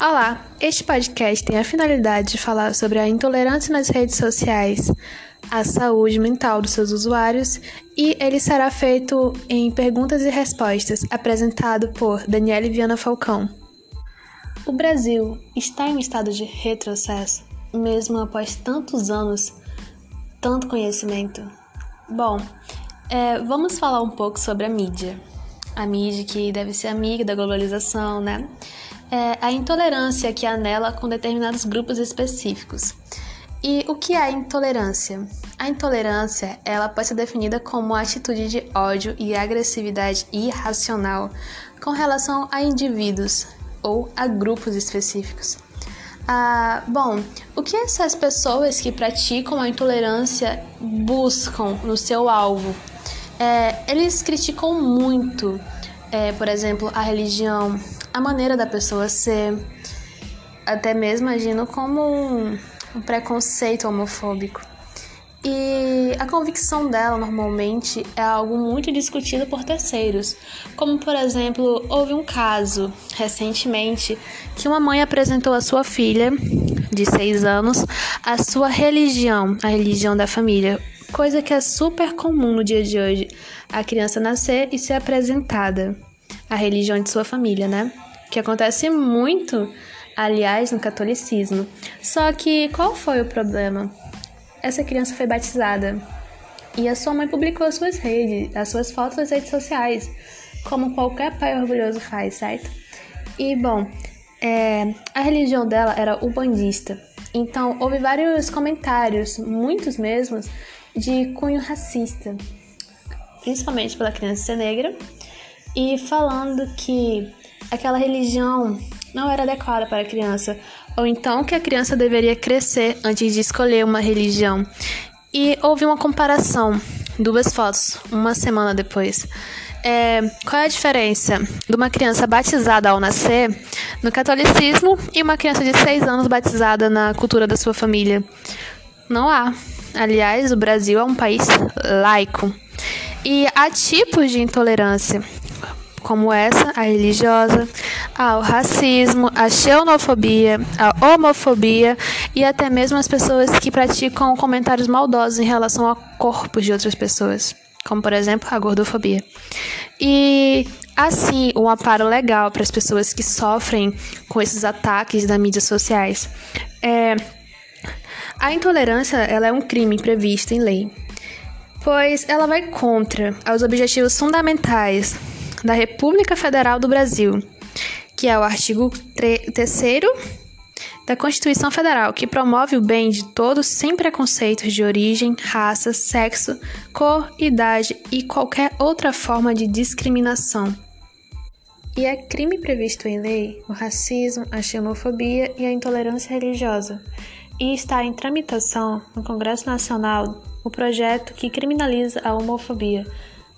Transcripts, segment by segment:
Olá, este podcast tem a finalidade de falar sobre a intolerância nas redes sociais, a saúde mental dos seus usuários e ele será feito em perguntas e respostas, apresentado por Daniele Viana Falcão. O Brasil está em um estado de retrocesso, mesmo após tantos anos, tanto conhecimento. Bom, é, vamos falar um pouco sobre a mídia. A mídia que deve ser amiga da globalização, né? É a intolerância que há nela com determinados grupos específicos. E o que é a intolerância? A intolerância, ela pode ser definida como uma atitude de ódio e agressividade irracional com relação a indivíduos ou a grupos específicos. Ah, bom, o que essas pessoas que praticam a intolerância buscam no seu alvo? É, eles criticam muito, é, por exemplo, a religião, a maneira da pessoa ser, até mesmo agindo como um, um preconceito homofóbico. E a convicção dela normalmente é algo muito discutido por terceiros, como por exemplo, houve um caso recentemente que uma mãe apresentou à sua filha de 6 anos a sua religião, a religião da família, coisa que é super comum no dia de hoje, a criança nascer e ser apresentada a religião de sua família, né? Que acontece muito, aliás, no catolicismo. Só que qual foi o problema? Essa criança foi batizada e a sua mãe publicou as suas redes, as suas fotos nas redes sociais, como qualquer pai orgulhoso faz, certo? E bom, é, a religião dela era ubandista. Então houve vários comentários, muitos mesmos, de cunho racista, principalmente pela criança negra e falando que aquela religião não era adequada para a criança, ou então que a criança deveria crescer antes de escolher uma religião. E houve uma comparação, duas fotos, uma semana depois. É, qual é a diferença de uma criança batizada ao nascer no catolicismo e uma criança de 6 anos batizada na cultura da sua família? Não há. Aliás, o Brasil é um país laico. E há tipos de intolerância como essa, a religiosa, ao racismo, a xenofobia, a homofobia e até mesmo as pessoas que praticam comentários maldosos em relação a corpos de outras pessoas, como por exemplo a gordofobia. E assim, um aparo legal para as pessoas que sofrem com esses ataques das mídias sociais. É, a intolerância ela é um crime previsto em lei, pois ela vai contra os objetivos fundamentais da República Federal do Brasil, que é o artigo 3 da Constituição Federal, que promove o bem de todos sem preconceitos de origem, raça, sexo, cor, idade e qualquer outra forma de discriminação. E é crime previsto em lei o racismo, a xenofobia e a intolerância religiosa. E está em tramitação no Congresso Nacional o projeto que criminaliza a homofobia,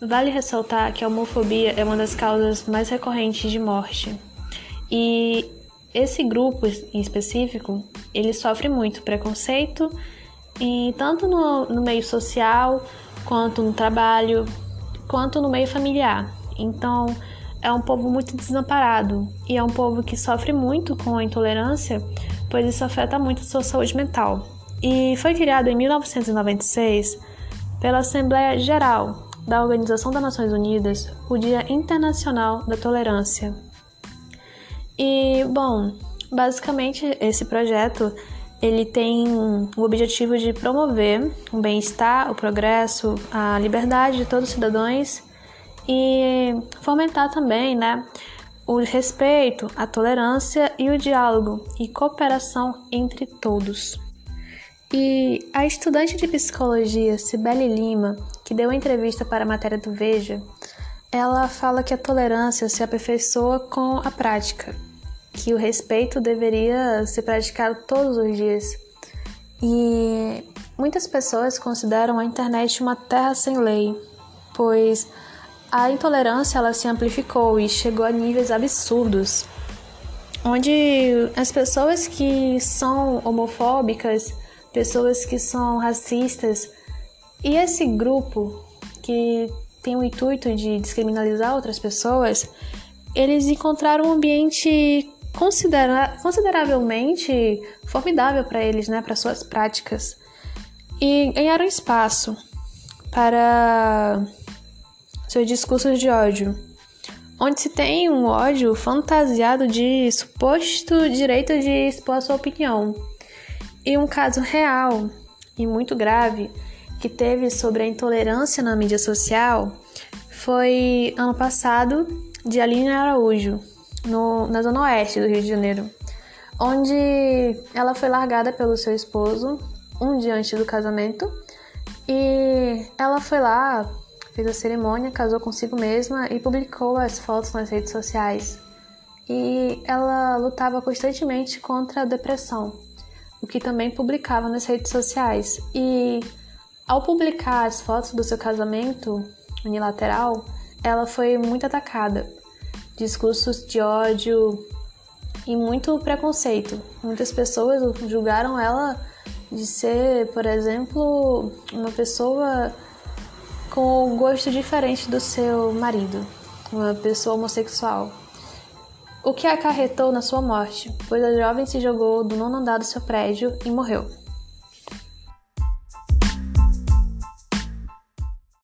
Vale ressaltar que a homofobia é uma das causas mais recorrentes de morte. E esse grupo em específico, ele sofre muito preconceito, e tanto no, no meio social, quanto no trabalho, quanto no meio familiar. Então, é um povo muito desamparado e é um povo que sofre muito com a intolerância, pois isso afeta muito a sua saúde mental. E foi criado em 1996 pela Assembleia Geral da Organização das Nações Unidas o Dia Internacional da Tolerância. E, bom, basicamente esse projeto ele tem o objetivo de promover o bem-estar, o progresso, a liberdade de todos os cidadãos e fomentar também, né, o respeito, a tolerância e o diálogo e cooperação entre todos. E a estudante de psicologia Cibele Lima, que deu entrevista para a matéria do Veja, ela fala que a tolerância se aperfeiçoa com a prática, que o respeito deveria ser praticado todos os dias. E muitas pessoas consideram a internet uma terra sem lei, pois a intolerância ela se amplificou e chegou a níveis absurdos, onde as pessoas que são homofóbicas pessoas que são racistas. E esse grupo que tem o intuito de descriminalizar outras pessoas, eles encontraram um ambiente considera consideravelmente formidável para eles, né, para suas práticas. E ganharam espaço para seus discursos de ódio, onde se tem um ódio fantasiado de suposto direito de expor a sua opinião. E um caso real e muito grave que teve sobre a intolerância na mídia social foi ano passado de Aline Araújo, no, na zona oeste do Rio de Janeiro, onde ela foi largada pelo seu esposo um dia antes do casamento e ela foi lá, fez a cerimônia, casou consigo mesma e publicou as fotos nas redes sociais. E ela lutava constantemente contra a depressão, o que também publicava nas redes sociais. E ao publicar as fotos do seu casamento unilateral, ela foi muito atacada. Discursos de ódio e muito preconceito. Muitas pessoas julgaram ela de ser, por exemplo, uma pessoa com um gosto diferente do seu marido, uma pessoa homossexual. O que acarretou na sua morte, pois a jovem se jogou do nono andar do seu prédio e morreu.